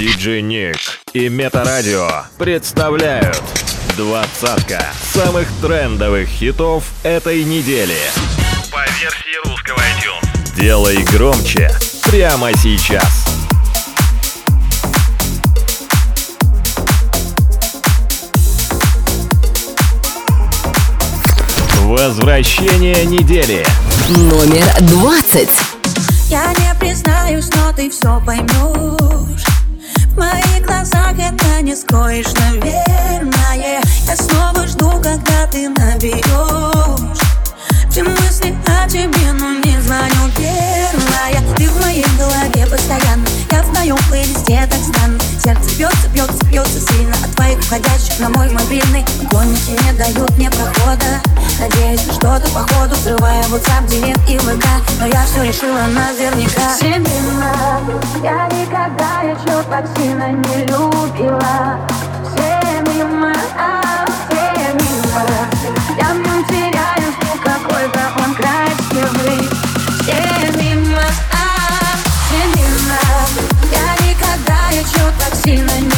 Диджей Ник и Метарадио представляют двадцатка самых трендовых хитов этой недели. По версии русского iTunes. Делай громче прямо сейчас. Возвращение недели. Номер двадцать. Я не признаюсь, но ты все поймешь В моих глазах это не скроешь, наверное. Я снова жду, когда ты наберешь Все мысли о тебе, но не звоню. Первая Ты в моей голове постоянно. Я в твоем плейлисте так странно. Сердце бьется, бьется, бьется сильно. От твоих входящих на мой мобильный Поклонники не дают мне прохода. Надеюсь на что-то походу Срывая WhatsApp, директ и ВК. Но я все решила наверняка. Семена Я никогда еще так сильно не любила. Все еще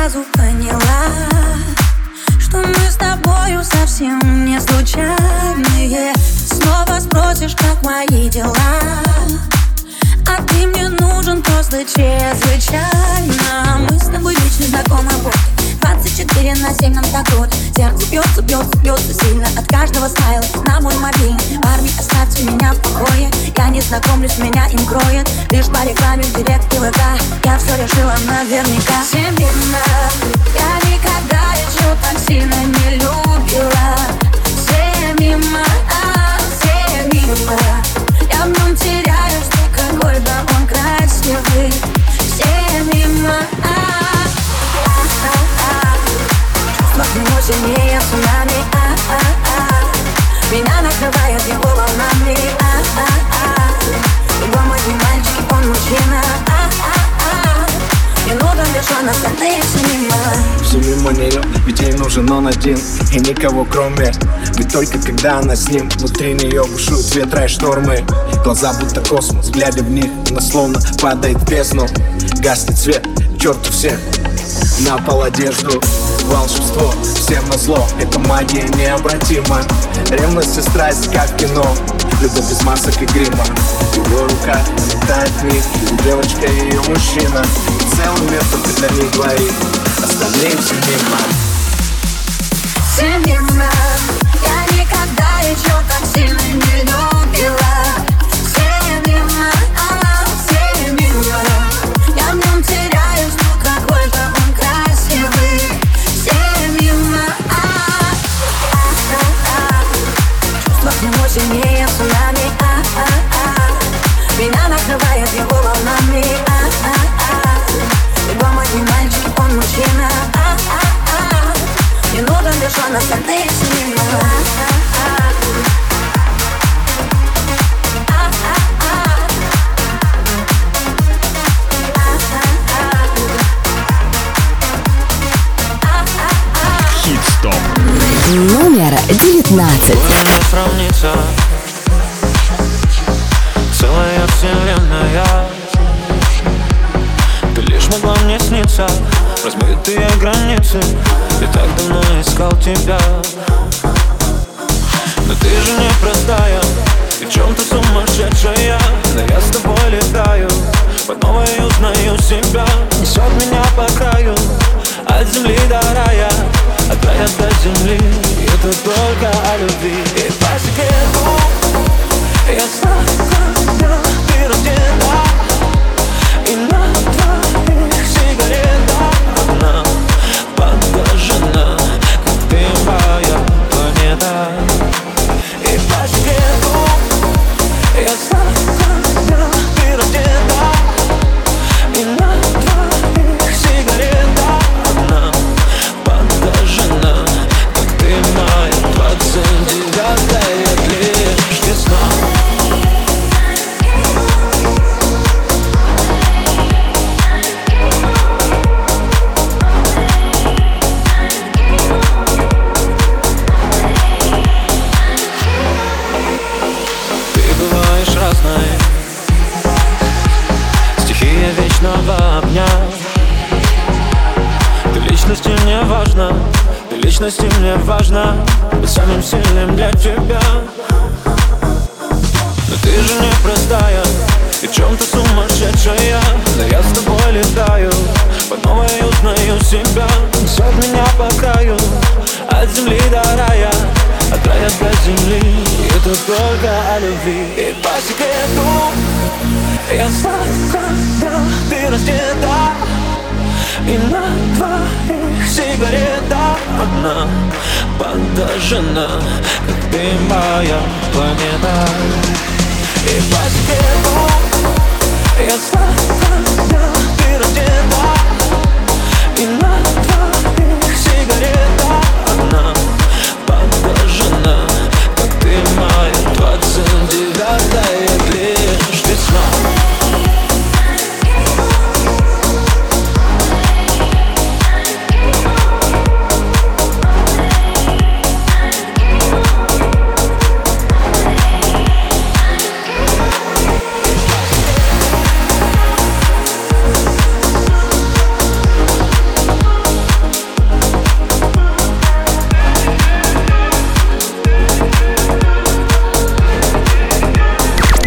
сразу поняла Что мы с тобою совсем не случайные. Снова спросишь, как мои дела а ты мне нужен просто чрезвычайно. Мы с тобой лично знакомы вот 24 на 7 нам так круто Сердце бьется, бьется, бьется сильно От каждого смайла. На мой мобильный Парни, оставьте меня в покое. Я не знакомлюсь, меня им кроет. Лишь по рекламе в директ и ВК. Я все решила наверняка. Семена Я никогда еще так сильно не любила. Все мимо, а все мимо Я в нем теряюсь, ну какой да он красивый Сильнее цунами, а-а-а Меня накрывает его волнами, а-а-а Его мой не мальчик, он мужчина, а-а-а Не нужен лишь он, остальные все мимо Все мимо нее, ведь ей нужен он один. И никого кроме Ведь только когда она с ним. Внутри нее бушуют ветра и штормы. Глаза будто космос, глядя в них Она словно падает в бездну. Гаснет свет, черту всех На пол одежду Волшебство, всем на зло Это магия необратима. Ревность и страсть, как кино. Любовь без масок и грима. Его рука летает в них Девочка и ее мужчина. И целый мир только для них двоих. Остальные все мимо. Все мимо. Я никогда еще так сильно не любила накрывает его волнами, а Его мой не мальчик, он мужчина, а Не нужен лишь он, остальные Хит-стоп. Номер девятнадцать. не сравнится границы Я так давно искал тебя. Но ты же не простая И в чем-то сумасшедшая. Но я с тобой летаю По новой узнаю себя. Несет меня по краю От земли до рая От рая до земли. Это только о любви. И по секрету Я знаю, когда ты рождена И на твоих сигаретах планета вечности мне важно Быть самым сильным для тебя. Но ты же не простая И в чем-то сумасшедшая. Но я с тобой летаю По новой узнаю себя. Все от меня по краю От земли до рая От рая до земли. И это только о любви. И по секрету Я сам, Ты раздета. И на твоих сигаретах она подожжена Как ты моя планета. И по тебе я сам, ты рождена И на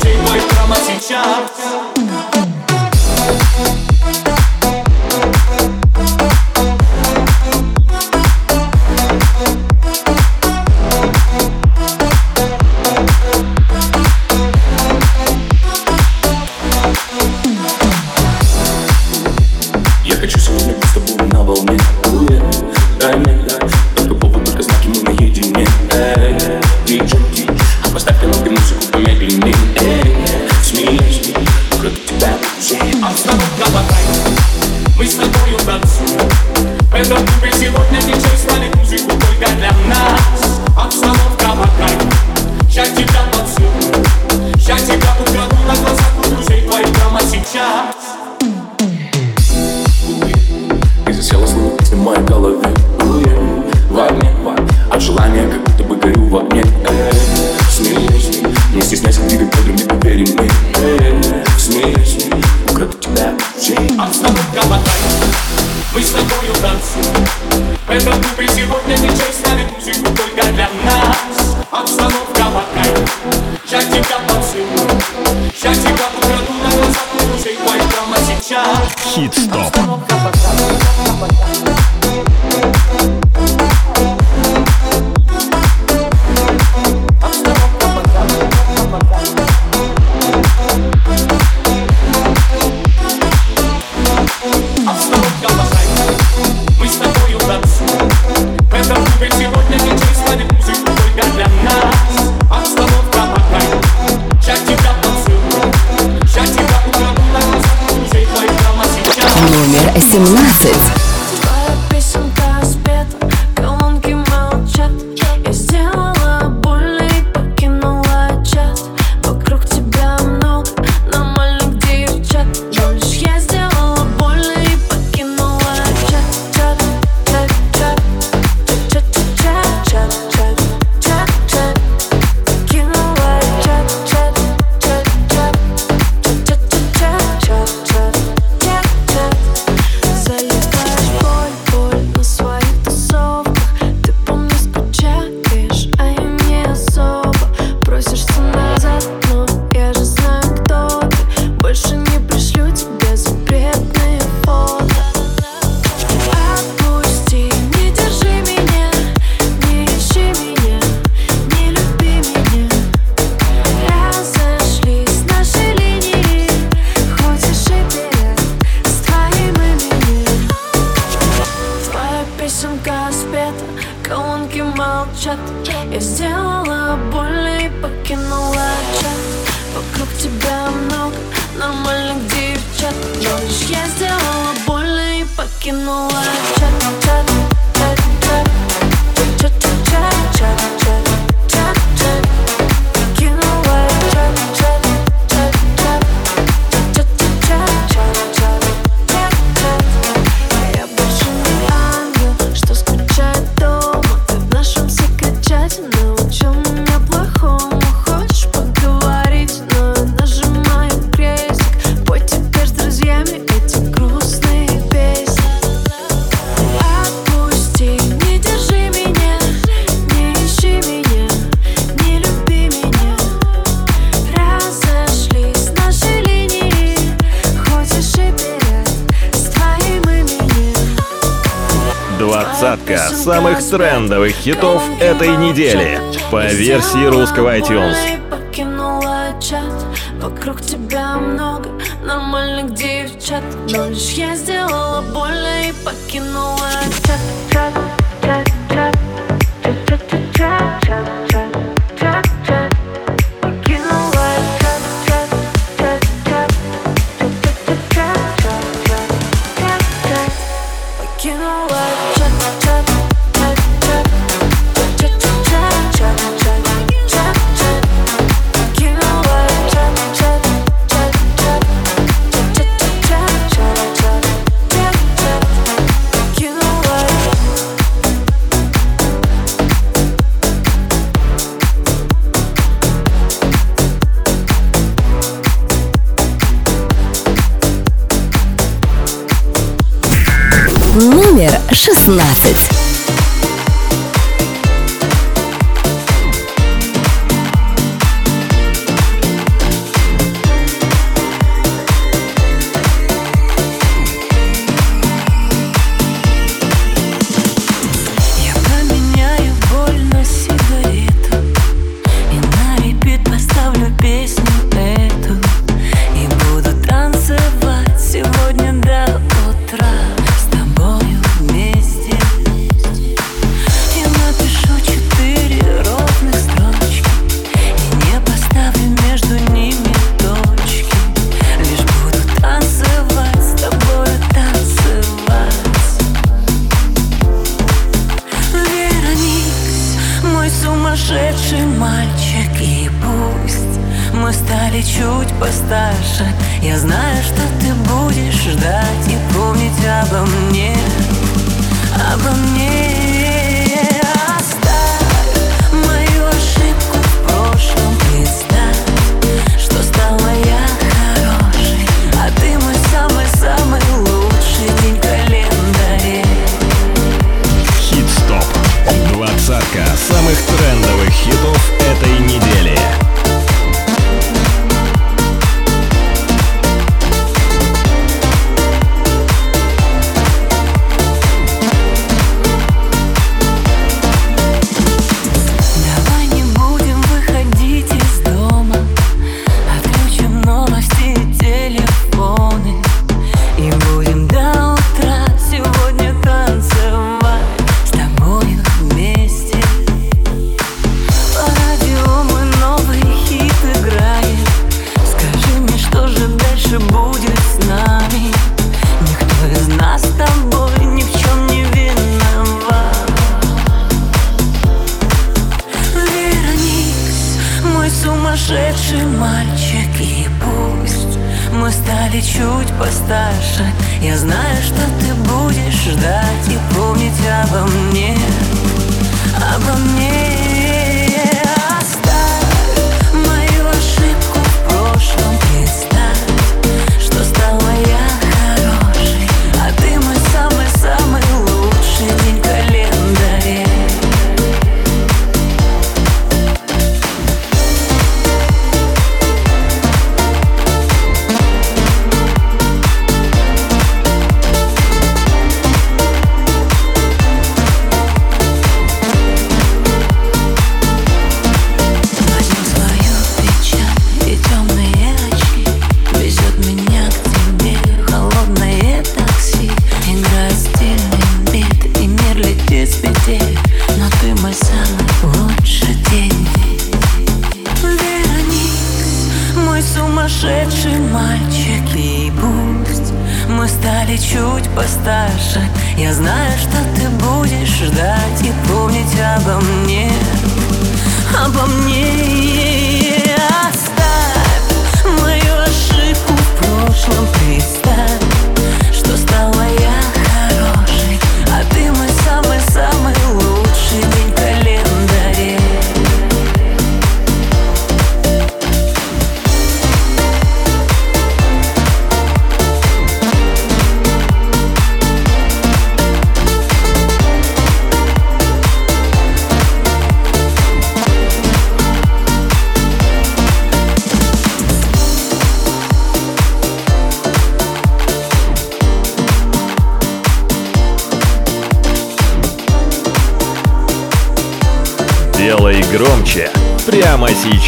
Слушай мой прямо сейчас. двадцатка самых трендовых хитов этой недели по версии русского iTunes. Вокруг тебя много нормальных девчат Но лишь я сделала больно и покинула чат, чат, чат, чат, чат, чат, чат, чат. Laffert. сумасшедший мальчик И пусть мы стали чуть постарше. Я знаю, что ты будешь ждать И помнить обо мне Обо мне. самых трендовых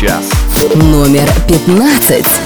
сейчас. Номер пятнадцать.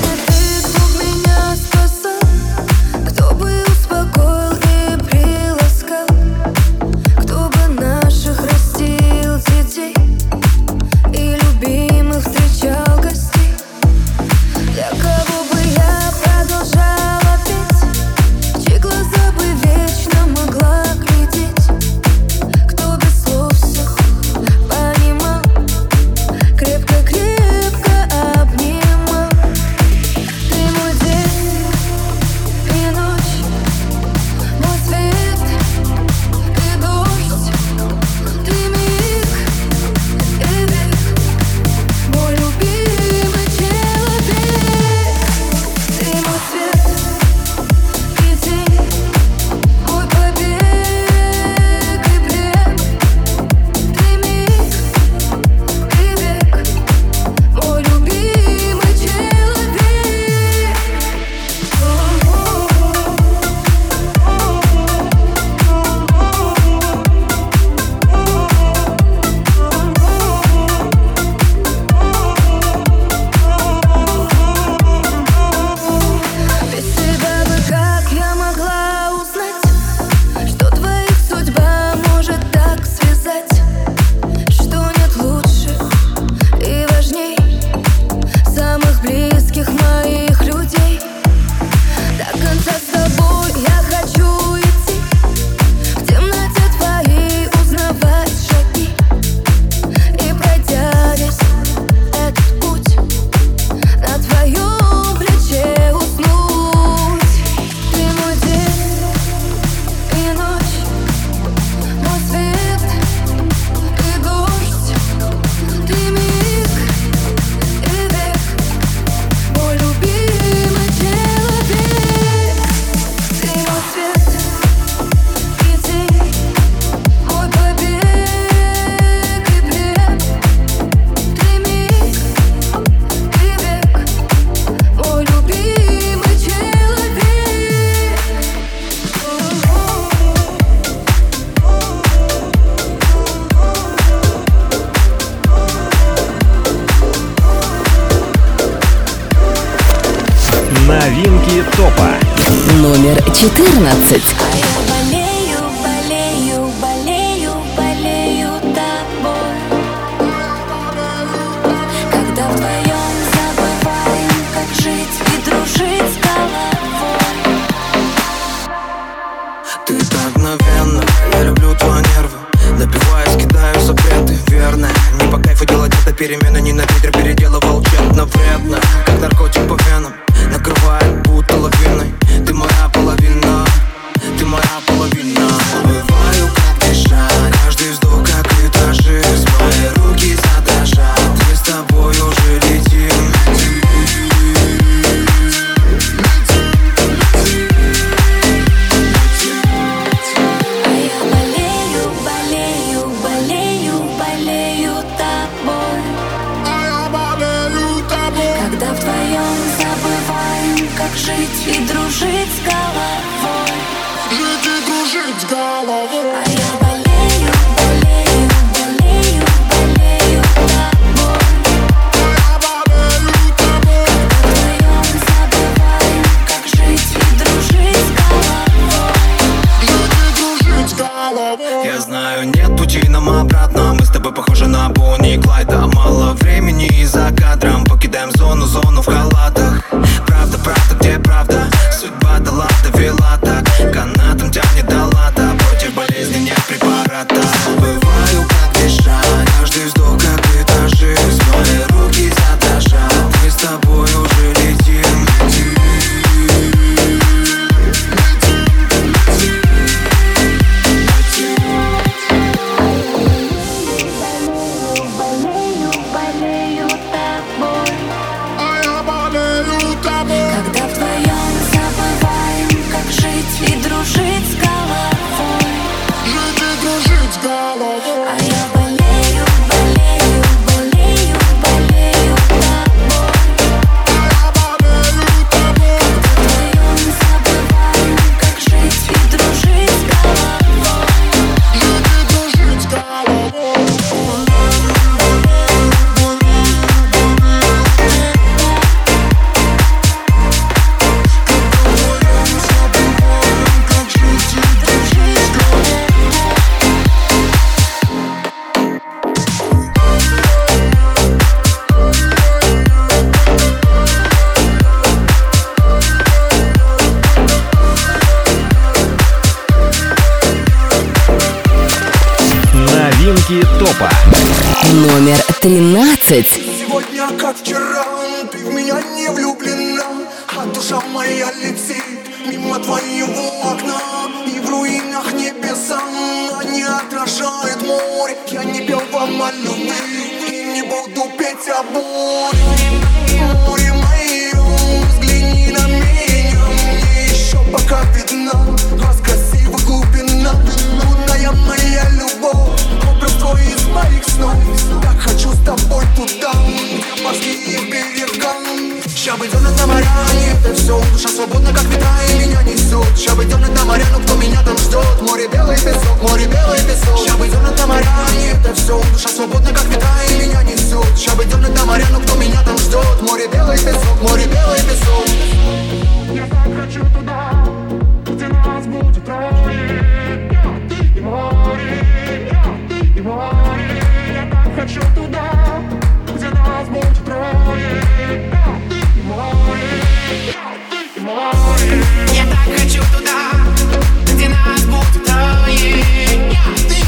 Море белый песок, море белый песок Сейчас идем на тамаря, и это все Душа свободна, как ветра, и меня несет Сейчас идем на тамаря, но кто меня там ждет Море белый песок, море белый песок Я так хочу туда. Think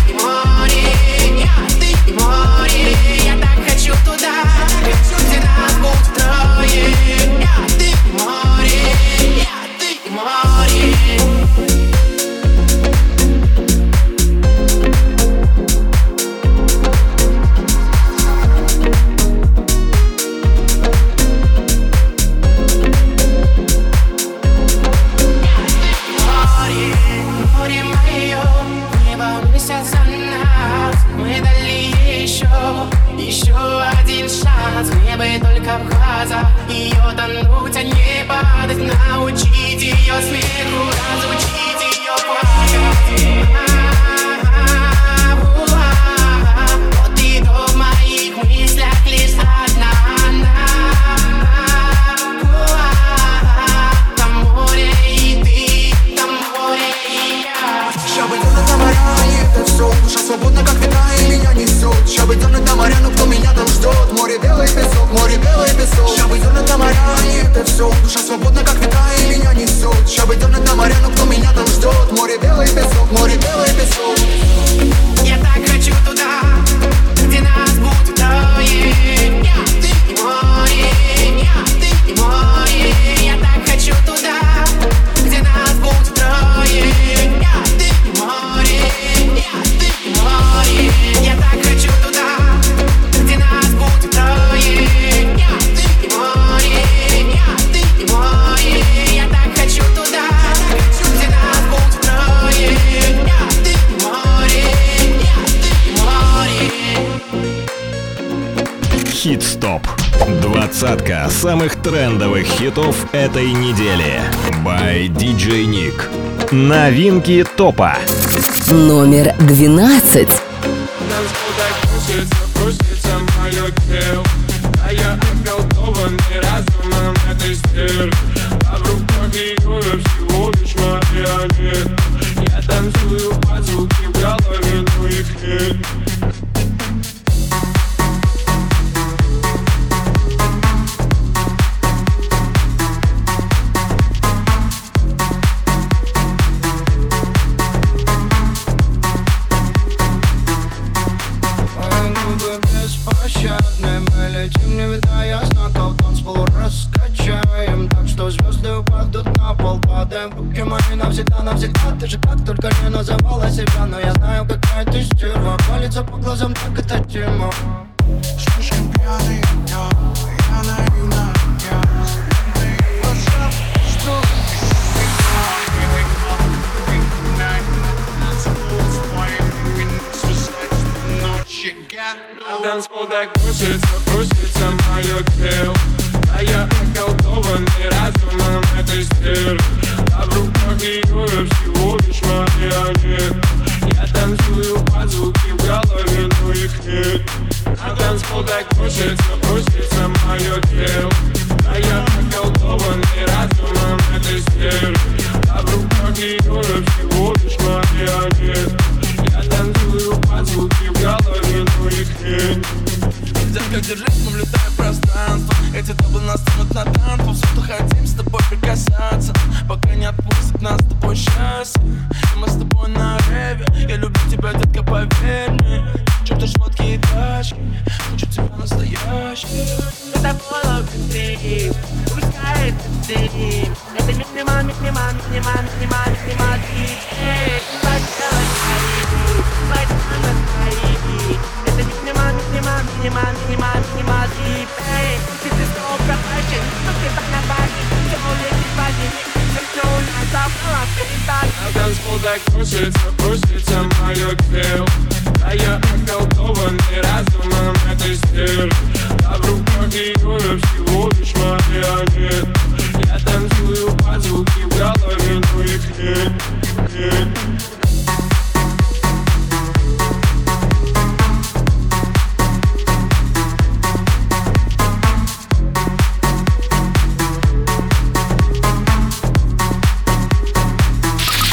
Плотно как века и меня несут чтобы бы дернет на моря, но кто меня там ждет Море белый песок, море белый песок двадцатка самых трендовых хитов этой недели. By DJ Nick. Новинки топа. Номер двенадцать. Танцпол так кружится, кружится мое тело А я околдованный разумом этой стервы А в руках ее всего лишь марионет Я танцую под звуки в голове, но их нет На танцпол так кружится, кружится мое тело А я околдованный разумом этой стервы А в руках ее всего лишь марионет Нельзя как держись, мы влетаем в пространство. Эти дабы настанут на танцу Всюду хотим с тобой прикасаться. Пока не отпустит нас с тобой счастье И мы с тобой на реве. Я люблю тебя, детка, поверь мне. Чёрты, шмотки и тачки. Хочу тебя настоящий Это было внутри Пускай это ты Это мини-ман, мини-ман, мини-ман, мини-ман, мини-ман, мини-ман минимал, минимал, минимал и пей Ты ты стол пропащен, но так на базе Все летит в один, все у нас забрала передать На танцпол так кружится, кружится мое тело А я околдованный разумом, это стиль А в руках ее всего лишь марионет Я танцую под звук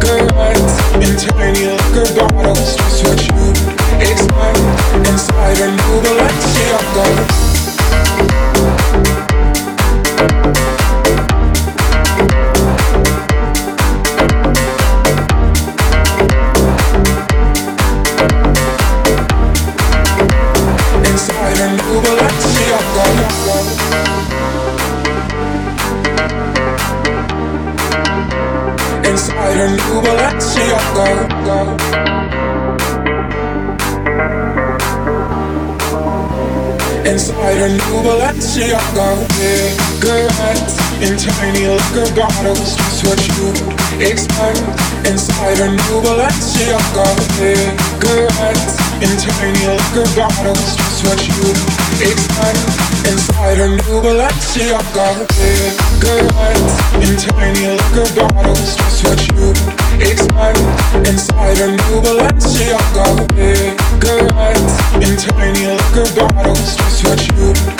liquor and tiny liquor bottles. You expect inside a new. Balenciaga. Inside her new Balenciaga Cigarettes in tiny liquor bottles Just what you expect Inside her new Balenciaga Cigarettes in tiny liquor bottles Just what you expect Inside her new Balenciaga Cigarettes in tiny liquor bottles Just what you expect Inside her new Balenciaga Cigarettes in tiny liquor bottles Just what you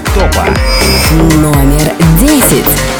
Топа. Номер десять.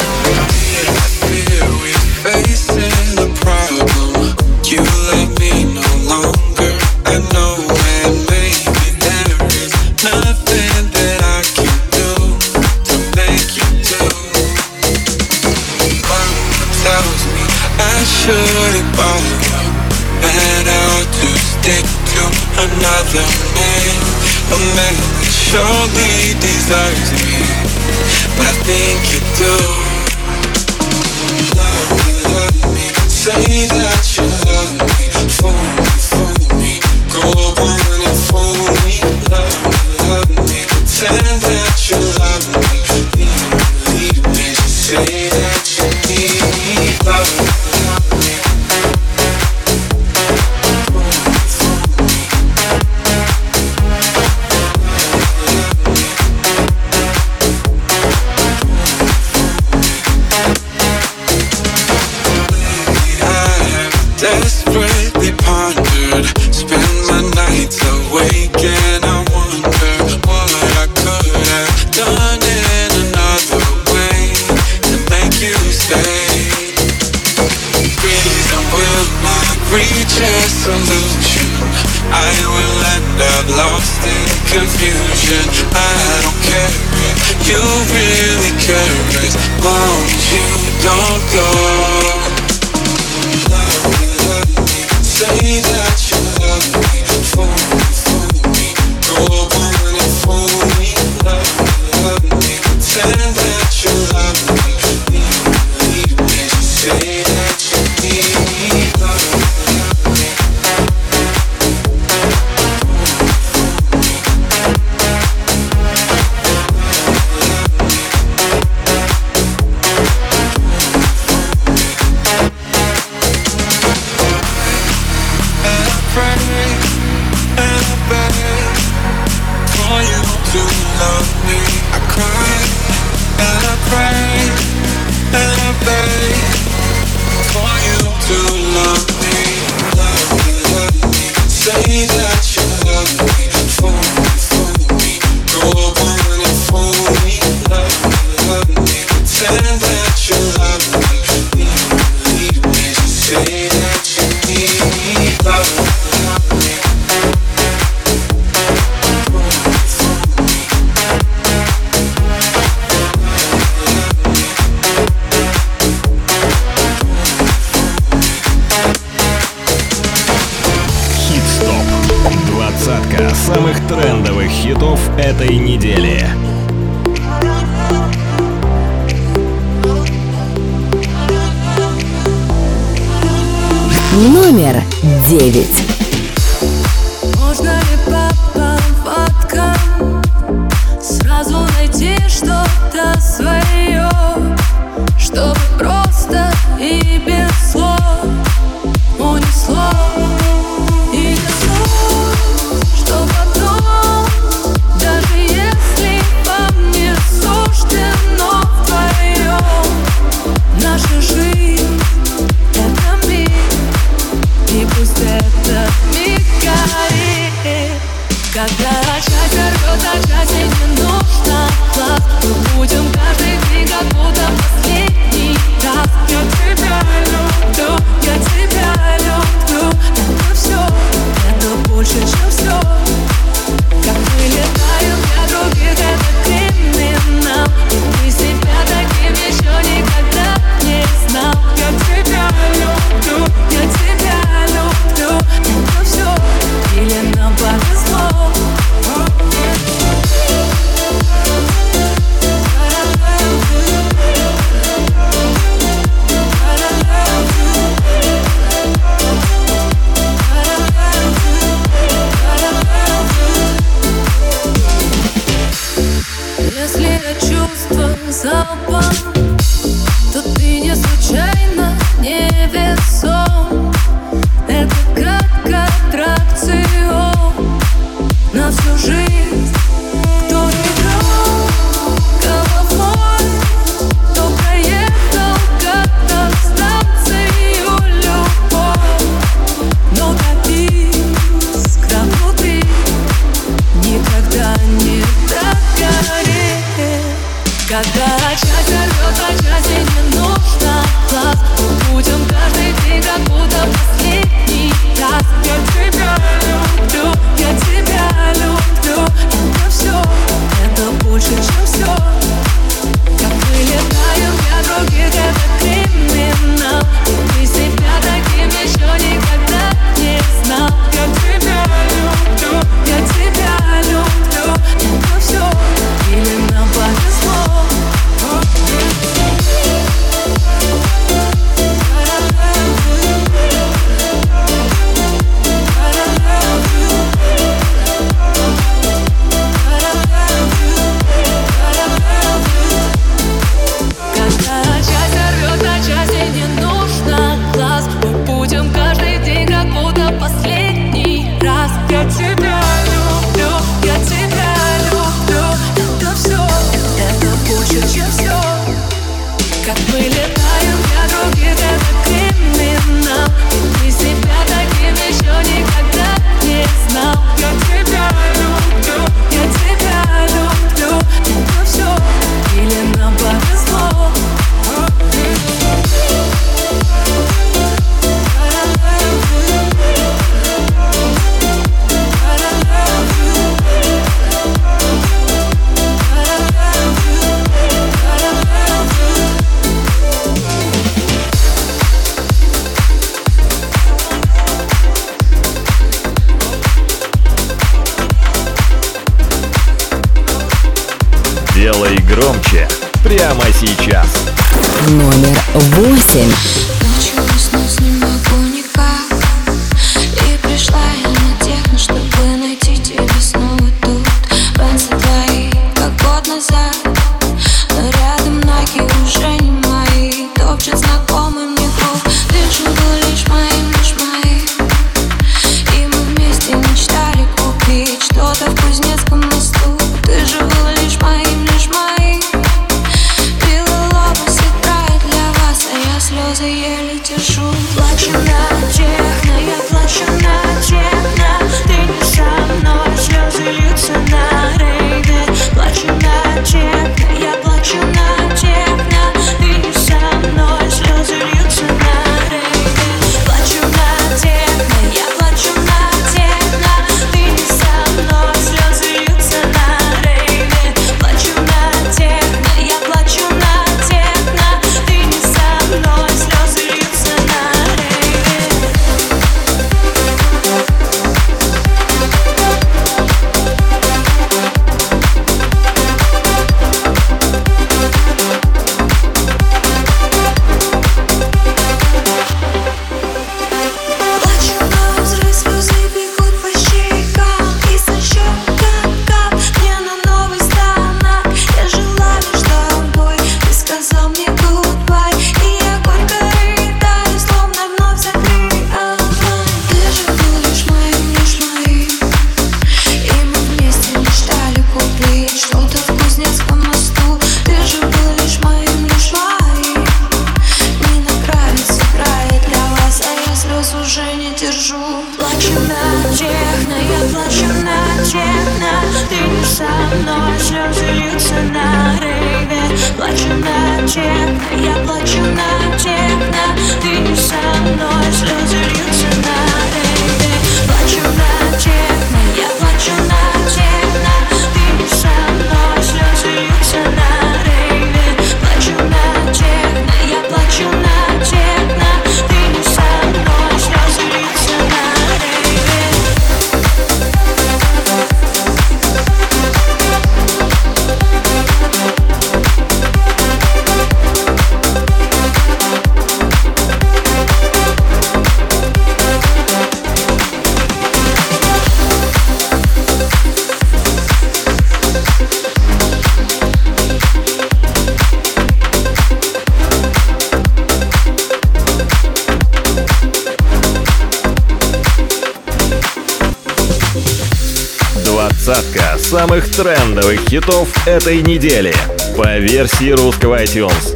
двадцатка самых трендовых хитов этой недели по версии русского iTunes.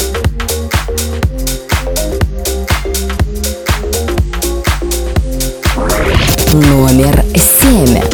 Номер семь.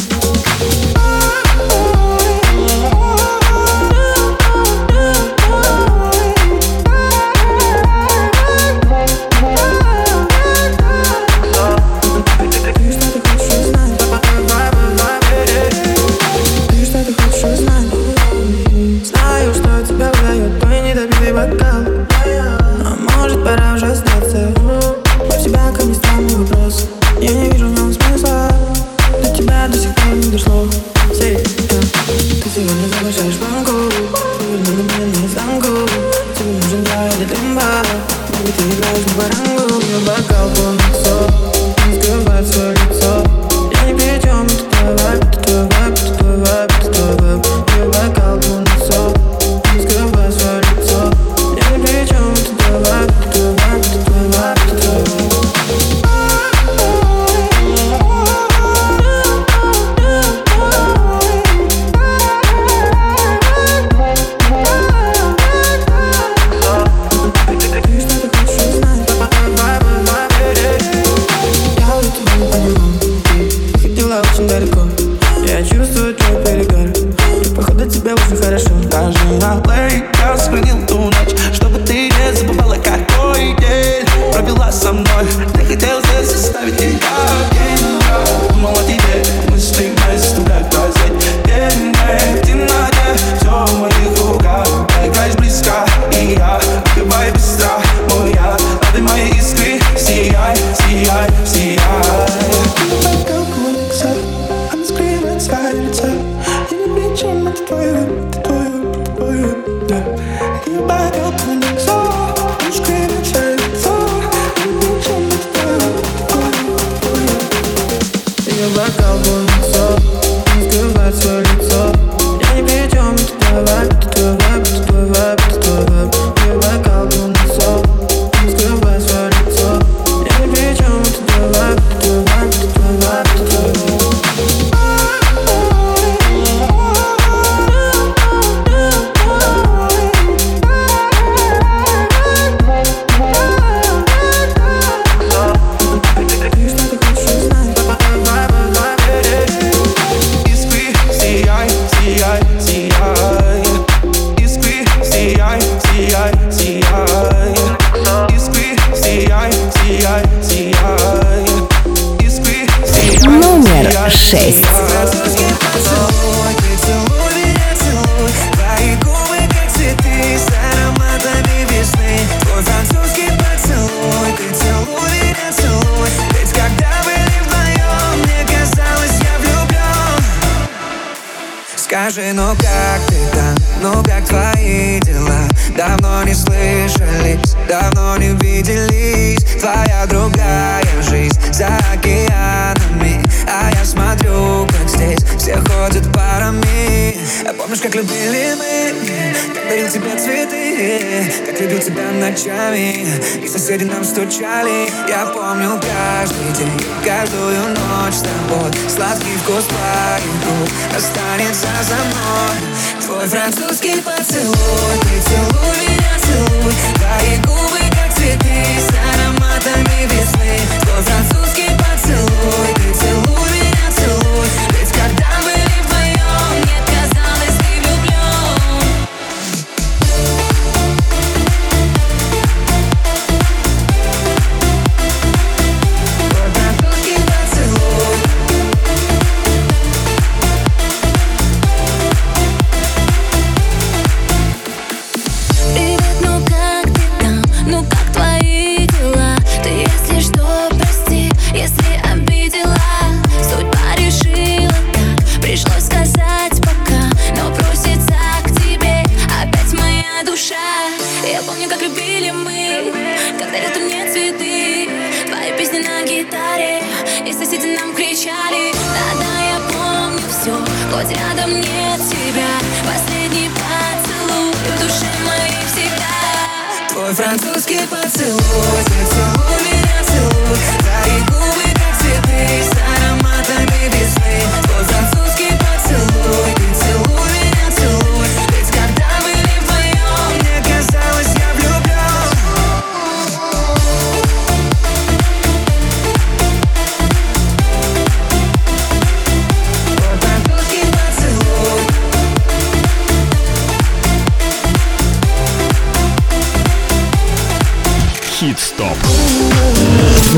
Скажи, ну как ты там, ну как твои дела? Давно не слышались, давно не виделись. Твоя другая жизнь за океанами А я смотрю, как здесь. Все ходят парами. А помнишь, как любили мы? Как дарил тебе цветы? Как любил тебя ночами? И соседи нам стучали. Я помню каждый день, каждую ночь с тобой. Сладкий вкус твоих останется за мной. Твой французский поцелуй Ты целуй меня, целуй. Твои губы, как цветы С ароматами весны. Твой французский поцелуй.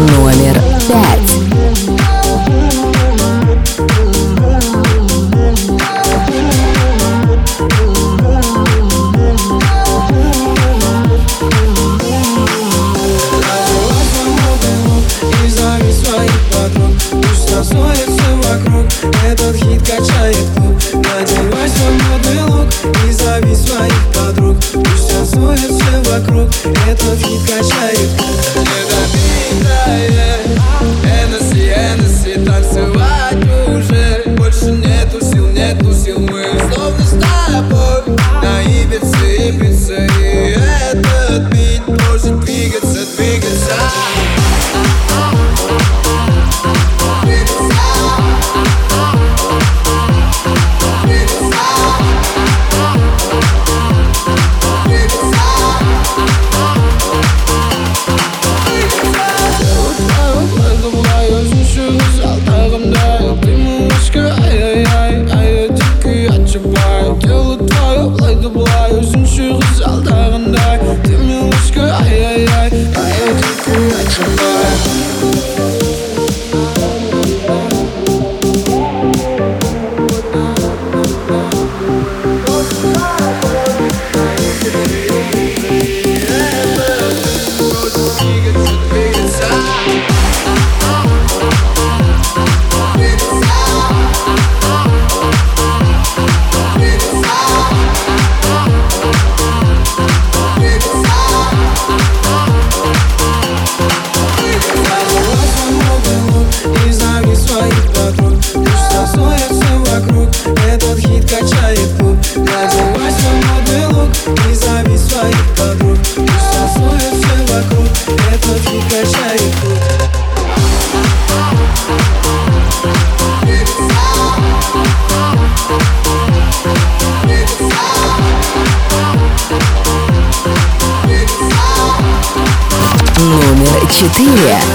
Номер пять. Номер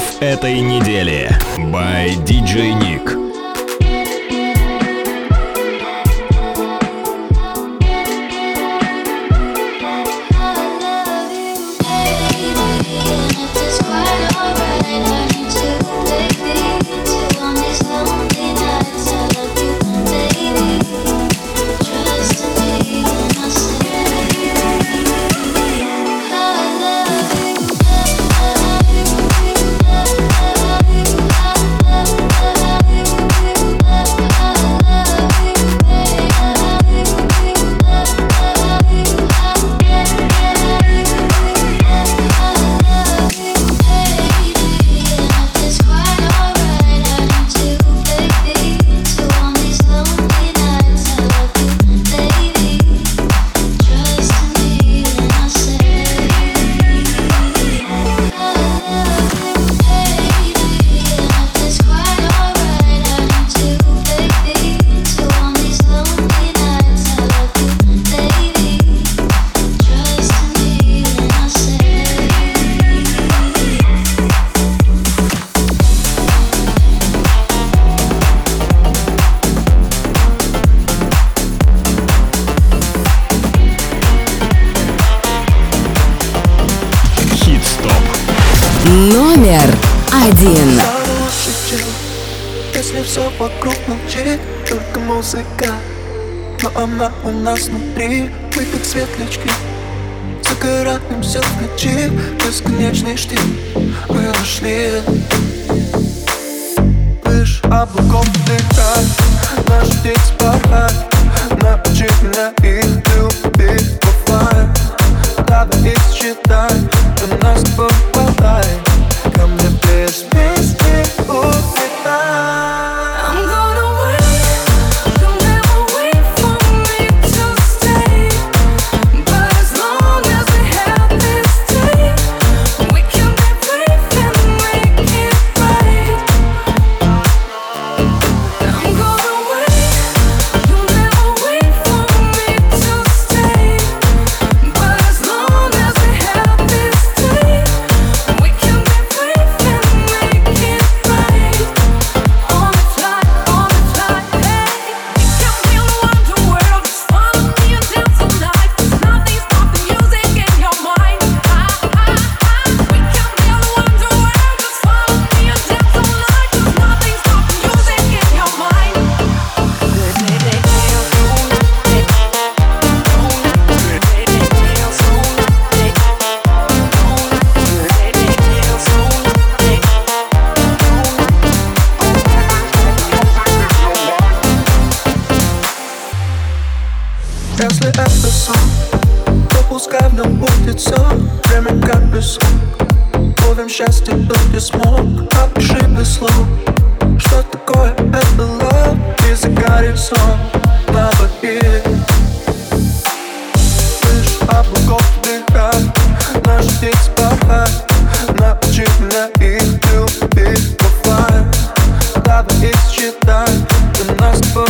хитов этой недели. By DJ Nick. один. Если все вокруг молчит, только музыка. Но она у нас внутри, мы как светлячки. Загородным все включи, бесконечный штиль. Мы нашли Лишь облаком дыхай, наш птиц порай Научи меня их любить оффлайн Надо их считать, до нас попадай Ко мне Christmas Day. Ooh. время как песок Ловим счастье, был я смог Обшибли слов Что такое это лоб И за горизонт на воде Слышь, облаков дыхай, Наш день спахай Научи меня их любить Давай их считай Ты нас с тобой